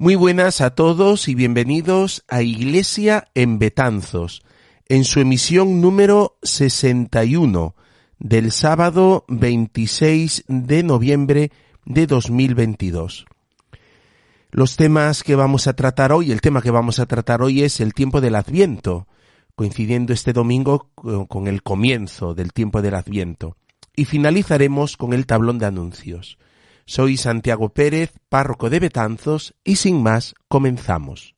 Muy buenas a todos y bienvenidos a Iglesia en Betanzos, en su emisión número 61 del sábado 26 de noviembre de 2022. Los temas que vamos a tratar hoy, el tema que vamos a tratar hoy es el tiempo del Adviento, coincidiendo este domingo con el comienzo del tiempo del Adviento. Y finalizaremos con el tablón de anuncios. Soy Santiago Pérez, párroco de Betanzos, y sin más, comenzamos.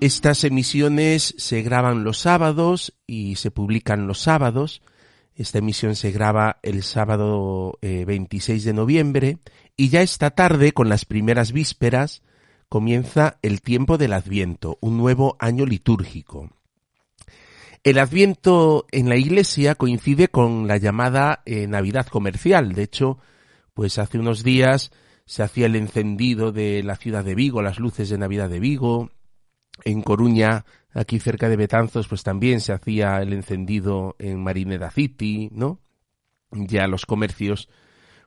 Estas emisiones se graban los sábados y se publican los sábados esta emisión se graba el sábado 26 eh, de noviembre y ya esta tarde, con las primeras vísperas, comienza el tiempo del Adviento, un nuevo año litúrgico. El Adviento en la Iglesia coincide con la llamada eh, Navidad comercial. De hecho, pues hace unos días se hacía el encendido de la ciudad de Vigo, las luces de Navidad de Vigo. En Coruña Aquí cerca de Betanzos, pues también se hacía el encendido en Marineda City, ¿no? Ya los comercios,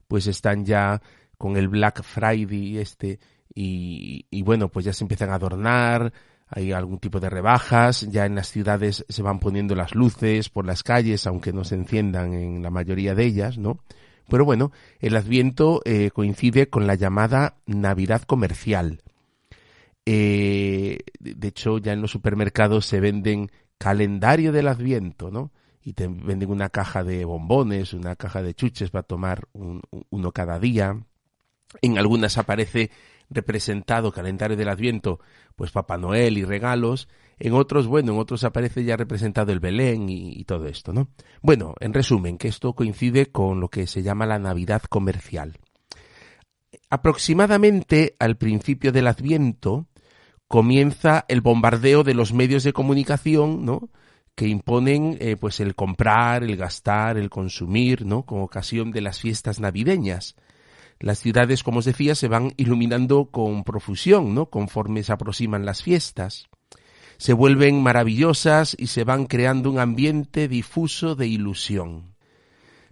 pues están ya con el Black Friday este, y, y bueno, pues ya se empiezan a adornar, hay algún tipo de rebajas, ya en las ciudades se van poniendo las luces por las calles, aunque no se enciendan en la mayoría de ellas, ¿no? Pero bueno, el Adviento eh, coincide con la llamada Navidad comercial, eh, de hecho, ya en los supermercados se venden calendario del Adviento, ¿no? Y te venden una caja de bombones, una caja de chuches para tomar uno cada día. En algunas aparece representado calendario del Adviento, pues Papá Noel y regalos. En otros, bueno, en otros aparece ya representado el Belén y, y, todo esto, ¿no? Bueno, en resumen, que esto coincide con lo que se llama la Navidad comercial. Aproximadamente al principio del Adviento, comienza el bombardeo de los medios de comunicación, ¿no? que imponen eh, pues el comprar, el gastar, el consumir, ¿no? con ocasión de las fiestas navideñas. Las ciudades, como os decía, se van iluminando con profusión, ¿no? conforme se aproximan las fiestas. Se vuelven maravillosas y se van creando un ambiente difuso de ilusión.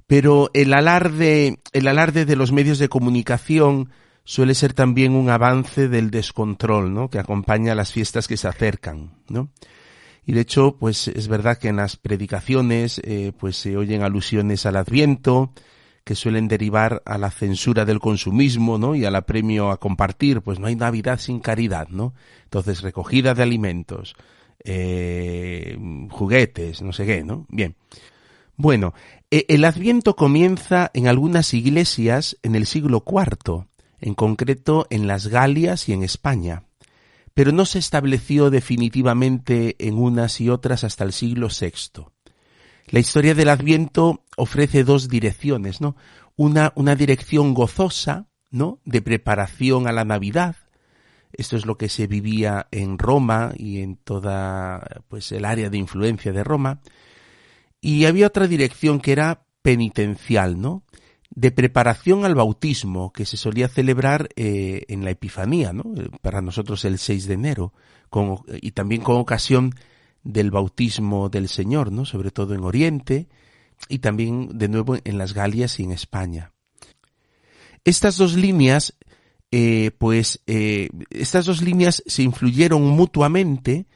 Pero el alarde, el alarde de los medios de comunicación suele ser también un avance del descontrol, ¿no? Que acompaña a las fiestas que se acercan, ¿no? Y de hecho, pues es verdad que en las predicaciones, eh, pues se oyen alusiones al Adviento, que suelen derivar a la censura del consumismo, ¿no? Y al apremio a compartir, pues no hay Navidad sin caridad, ¿no? Entonces, recogida de alimentos, eh, juguetes, no sé qué, ¿no? Bien. Bueno, e, el Adviento comienza en algunas iglesias en el siglo IV, en concreto en las Galias y en España, pero no se estableció definitivamente en unas y otras hasta el siglo VI. La historia del Adviento ofrece dos direcciones, ¿no? Una, una dirección gozosa, ¿no? De preparación a la Navidad. Esto es lo que se vivía en Roma y en toda, pues, el área de influencia de Roma. Y había otra dirección que era penitencial, ¿no? De preparación al bautismo que se solía celebrar eh, en la Epifanía, ¿no? Eh, para nosotros el 6 de enero, y también con ocasión del bautismo del Señor, ¿no? sobre todo en Oriente y también de nuevo en las Galias y en España. Estas dos líneas, eh, pues, estas dos líneas se influyeron mutuamente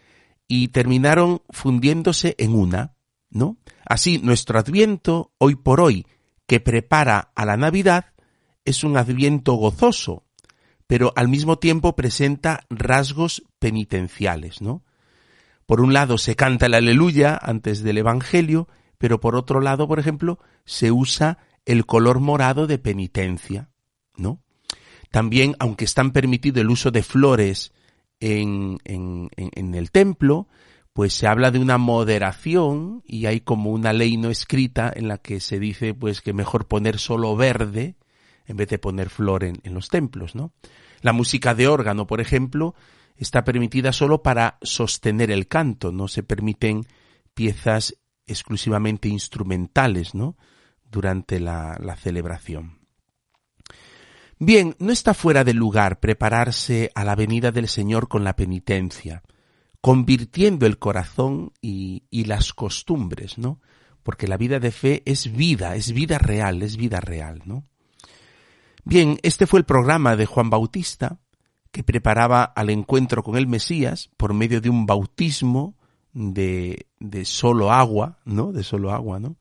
y terminaron fundiéndose en una, ¿no? Así, nuestro Adviento, hoy por hoy, que prepara a la Navidad es un adviento gozoso, pero al mismo tiempo presenta rasgos penitenciales, ¿no? Por un lado se canta el aleluya antes del Evangelio, pero por otro lado, por ejemplo, se usa el color morado de penitencia, ¿no? También, aunque están permitido el uso de flores en, en, en el templo, pues se habla de una moderación y hay como una ley no escrita en la que se dice pues que mejor poner solo verde en vez de poner flor en, los templos, ¿no? La música de órgano, por ejemplo, está permitida solo para sostener el canto, no se permiten piezas exclusivamente instrumentales, ¿no? Durante la, la celebración. Bien, no está fuera de lugar prepararse a la venida del Señor con la penitencia, convirtiendo el corazón y, las costumbres, ¿no? Porque la vida de fe es vida, es vida real, es vida real, ¿no? Bien, este fue el programa de Juan Bautista, que preparaba al encuentro con el Mesías por medio de un bautismo de, de solo agua, ¿no? De solo agua, ¿no?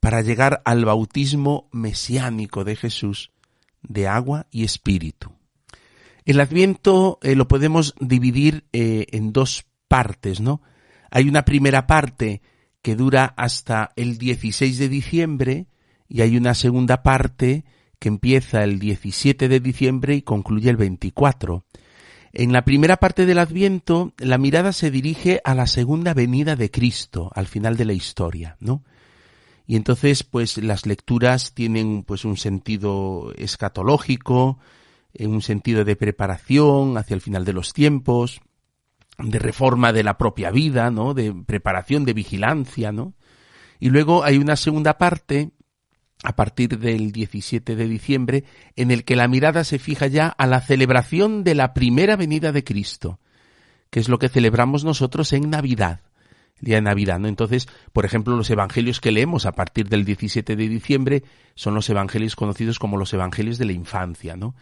Para llegar al bautismo mesiánico de Jesús de agua y espíritu. El Adviento eh, lo podemos dividir eh, en dos partes, ¿no? Hay una primera parte que dura hasta el 16 de diciembre y hay una segunda parte que empieza el 17 de diciembre y concluye el 24. En la primera parte del Adviento, la mirada se dirige a la segunda venida de Cristo, al final de la historia, ¿no? Y entonces, pues las lecturas tienen pues un sentido escatológico, un sentido de preparación hacia el final de los tiempos, de reforma de la propia vida, ¿no? De preparación, de vigilancia, ¿no? Y luego hay una segunda parte a partir del 17 de diciembre, en el que la mirada se fija ya a la celebración de la primera venida de Cristo, que es lo que celebramos nosotros en Navidad, el día de Navidad, ¿no? Entonces, por ejemplo, los evangelios que leemos a partir del 17 de diciembre son los evangelios conocidos como los evangelios de la infancia, ¿no?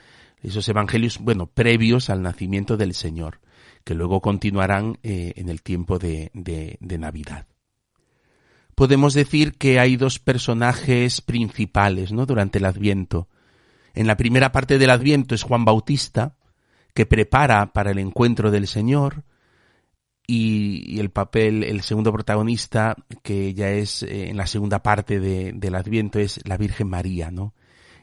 Esos evangelios, bueno, previos al nacimiento del Señor, que luego continuarán eh, en el tiempo de, de, de Navidad podemos decir que hay dos personajes principales, ¿no? Durante el Adviento. En la primera parte del Adviento es Juan Bautista, que prepara para el encuentro del Señor, y, el papel, el segundo protagonista, que ya es eh, en la segunda parte del Adviento, es la Virgen María, ¿no?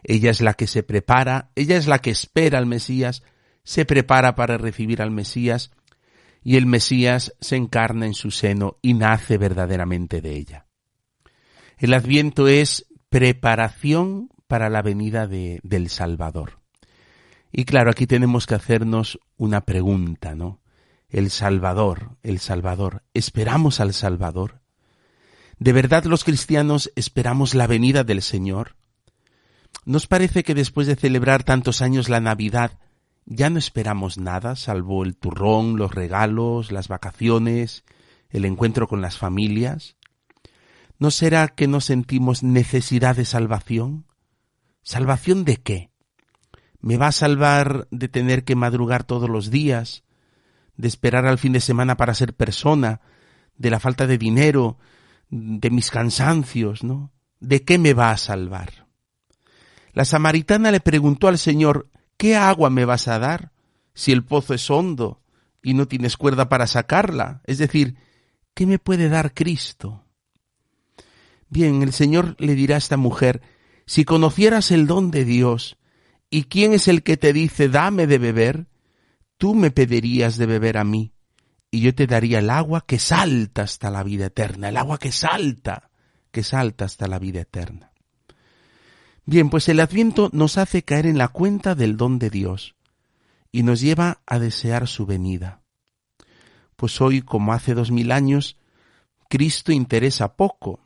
Ella es la que se prepara, ella es la que espera al Mesías, se prepara para recibir al Mesías, y el Mesías se encarna en su seno y nace verdaderamente de ella. El adviento es preparación para la venida de, del Salvador. Y claro, aquí tenemos que hacernos una pregunta, ¿no? El Salvador, el Salvador, ¿esperamos al Salvador? ¿De verdad los cristianos esperamos la venida del Señor? ¿Nos parece que después de celebrar tantos años la Navidad ya no esperamos nada salvo el turrón, los regalos, las vacaciones, el encuentro con las familias? ¿No será que no sentimos necesidad de salvación? ¿Salvación de qué? ¿Me va a salvar de tener que madrugar todos los días, de esperar al fin de semana para ser persona, de la falta de dinero, de mis cansancios, ¿no? ¿De qué me va a salvar? La samaritana le preguntó al Señor, ¿qué agua me vas a dar si el pozo es hondo y no tienes cuerda para sacarla? Es decir, ¿qué me puede dar Cristo? Bien, el Señor le dirá a esta mujer, si conocieras el don de Dios, y quién es el que te dice, dame de beber, tú me pedirías de beber a mí, y yo te daría el agua que salta hasta la vida eterna, el agua que salta, que salta hasta la vida eterna. Bien, pues el adviento nos hace caer en la cuenta del don de Dios y nos lleva a desear su venida. Pues hoy, como hace dos mil años, Cristo interesa poco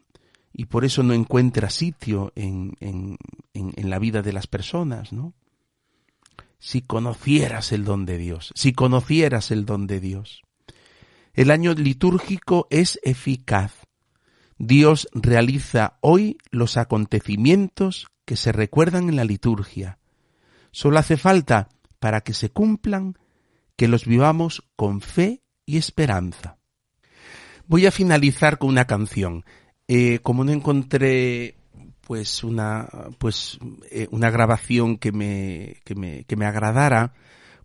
y por eso no encuentra sitio en, en, en, la vida de las personas, ¿no? Si conocieras el don de Dios, si conocieras el don de Dios. El año litúrgico es eficaz. Dios realiza hoy los acontecimientos que se recuerdan en la liturgia. Solo hace falta, para que se cumplan, que los vivamos con fe y esperanza. Voy a finalizar con una canción. Eh, como no encontré pues una pues eh, una grabación que me, que me, que me agradara,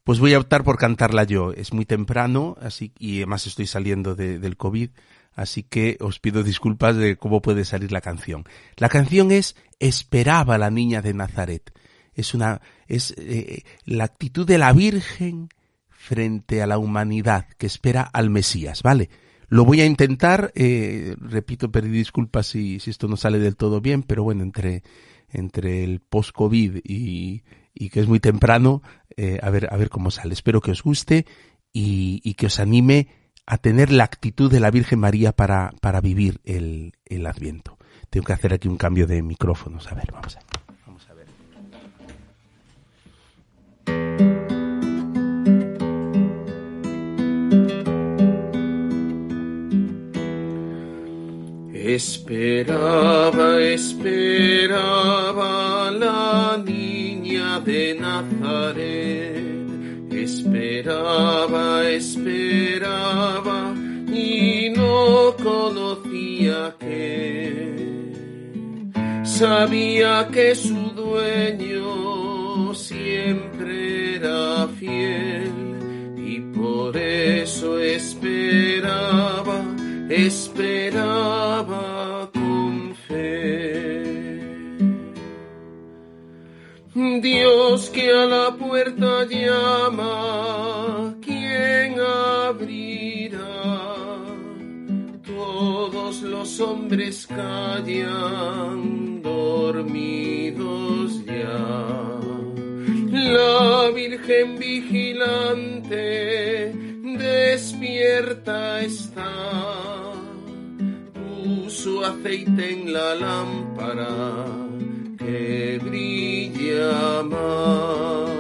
pues voy a optar por cantarla yo. Es muy temprano, así y además estoy saliendo de, del COVID, así que os pido disculpas de cómo puede salir la canción. La canción es Esperaba la niña de Nazaret. Es una es eh, la actitud de la Virgen frente a la humanidad que espera al Mesías, ¿vale? Lo voy a intentar, eh, repito, pedir disculpas si, si esto no sale del todo bien, pero bueno, entre, entre el post-COVID y, y que es muy temprano, eh, a, ver, a ver cómo sale. Espero que os guste y, y, que os anime a tener la actitud de la Virgen María para, para vivir el, el Adviento. Tengo que hacer aquí un cambio de micrófonos. A ver, vamos a ver. Vamos a ver. Esperaba, esperaba la niña de Nazaret Esperaba, esperaba y no conocía que sabía que su dueño siempre era fiel y por eso esperaba, esperaba Dios que a la puerta llama, ¿quién abrirá? Todos los hombres callan, dormidos ya. La Virgen vigilante despierta está, puso aceite en la lámpara que brilla más.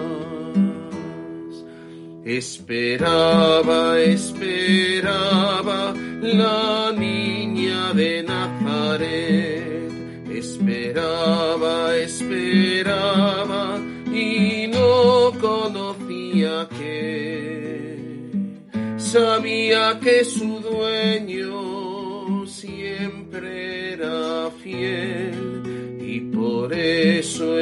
Esperaba, esperaba la niña de Nazaret. Esperaba, esperaba y no conocía que sabía que su dueño siempre era fiel y por eso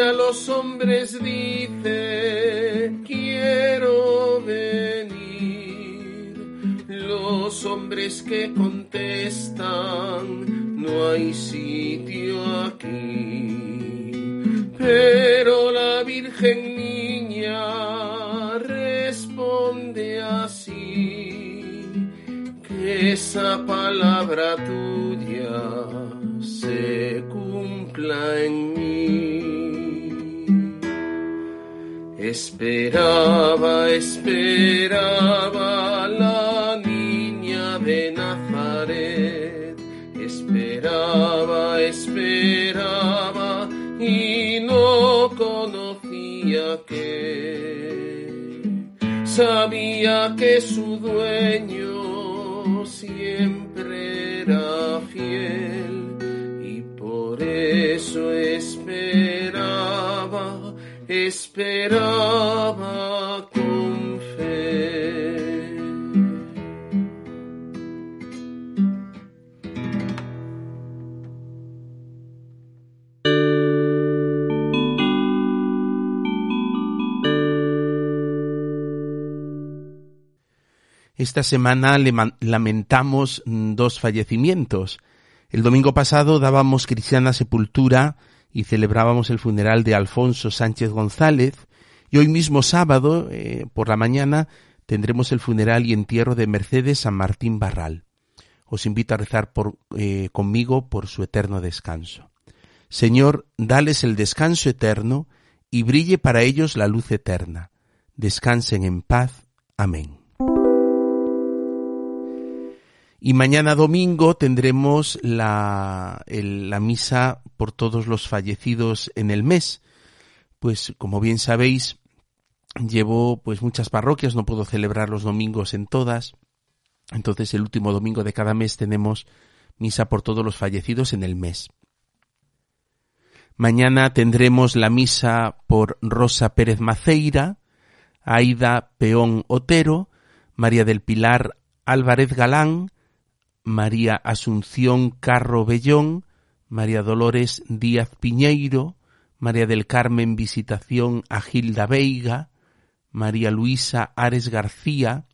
a los hombres dice, quiero venir. Los hombres que contestan, no hay sitio aquí. Pero la Virgen Niña responde así, que esa palabra tuya se cumpla en mí. Esperaba, esperaba la niña de Nazaret. Esperaba, esperaba y no conocía que sabía que su dueño siempre era fiel y por eso esperaba, esperaba con fe. Esta semana lamentamos dos fallecimientos. El domingo pasado dábamos cristiana sepultura y celebrábamos el funeral de Alfonso Sánchez González y hoy mismo sábado eh, por la mañana tendremos el funeral y entierro de Mercedes San Martín Barral. Os invito a rezar eh, conmigo por su eterno descanso. Señor, dales el descanso eterno y brille para ellos la luz eterna. Descansen en paz. Amén. Y mañana domingo tendremos la, misa por todos los fallecidos en el mes. Pues como bien sabéis, llevo pues muchas parroquias, no puedo celebrar los domingos en todas. Entonces el último domingo de cada mes tenemos misa por todos los fallecidos en el mes. Mañana tendremos la misa por Rosa Pérez Maceira, Aida Peón Otero, María del Pilar Álvarez Galán, María Asunción Carro Bellón, María Dolores Díaz Piñeiro, María del Carmen Visitación a Gilda Veiga, María Luisa Ares García,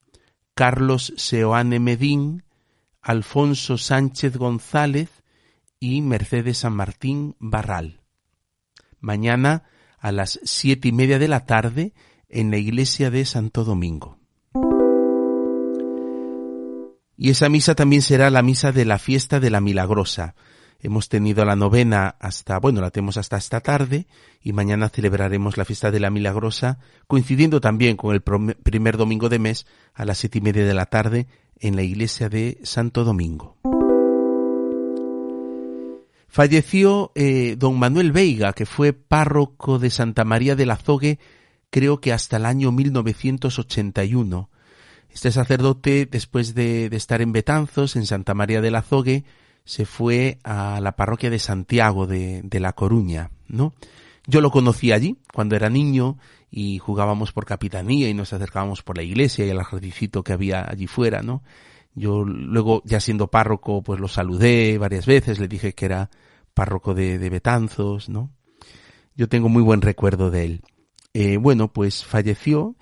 Carlos Seoane Medín, Alfonso Sánchez González y Mercedes San Martín Barral. Mañana a las siete y media de la tarde en la iglesia de Santo Domingo. Y esa misa también será la misa de la fiesta de la Milagrosa. Hemos tenido la novena hasta, bueno, la tenemos hasta esta tarde y mañana celebraremos la fiesta de la Milagrosa, coincidiendo también con el primer domingo de mes a las siete y media de la tarde en la iglesia de Santo Domingo. Falleció eh, don Manuel Veiga, que fue párroco de Santa María del Azogue, creo que hasta el año 1981. Este sacerdote, después de, estar en Betanzos, en Santa María del Azogue, se fue a la parroquia de Santiago de, de La Coruña, ¿no? Yo lo conocí allí cuando era niño y jugábamos por capitanía y nos acercábamos por la iglesia y al jardincito que había allí fuera, ¿no? Yo luego, ya siendo párroco, pues lo saludé varias veces, le dije que era párroco de, de Betanzos, ¿no? Yo tengo muy buen recuerdo de él. Eh, bueno, pues falleció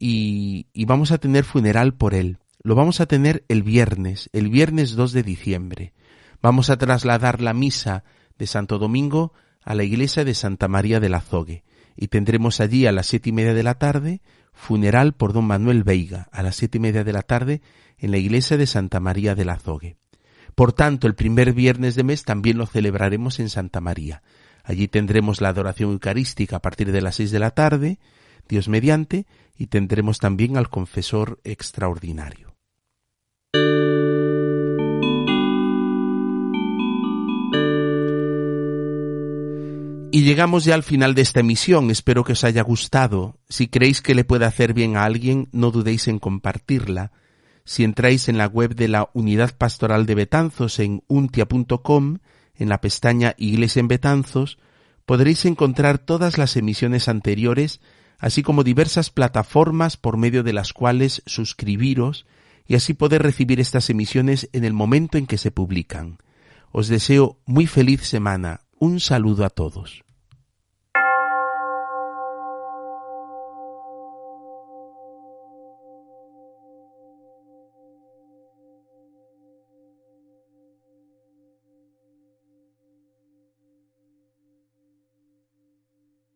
y, y vamos a tener funeral por él. Lo vamos a tener el viernes, el viernes 2 de diciembre. Vamos a trasladar la misa de Santo Domingo a la iglesia de Santa María del Azogue y tendremos allí a las siete y media de la tarde funeral por don Manuel Veiga a las siete y media de la tarde en la iglesia de Santa María del Azogue. Por tanto, el primer viernes de mes también lo celebraremos en Santa María. Allí tendremos la adoración eucarística a partir de las seis de la tarde, Dios mediante, y tendremos también al confesor extraordinario. Y llegamos ya al final de esta emisión. Espero que os haya gustado. Si creéis que le puede hacer bien a alguien, no dudéis en compartirla. Si entráis en la web de la Unidad Pastoral de Betanzos en untia.com, en la pestaña Iglesia en Betanzos, podréis encontrar todas las emisiones anteriores, así como diversas plataformas por medio de las cuales suscribiros y así poder recibir estas emisiones en el momento en que se publican. Os deseo muy feliz semana un saludo a todos.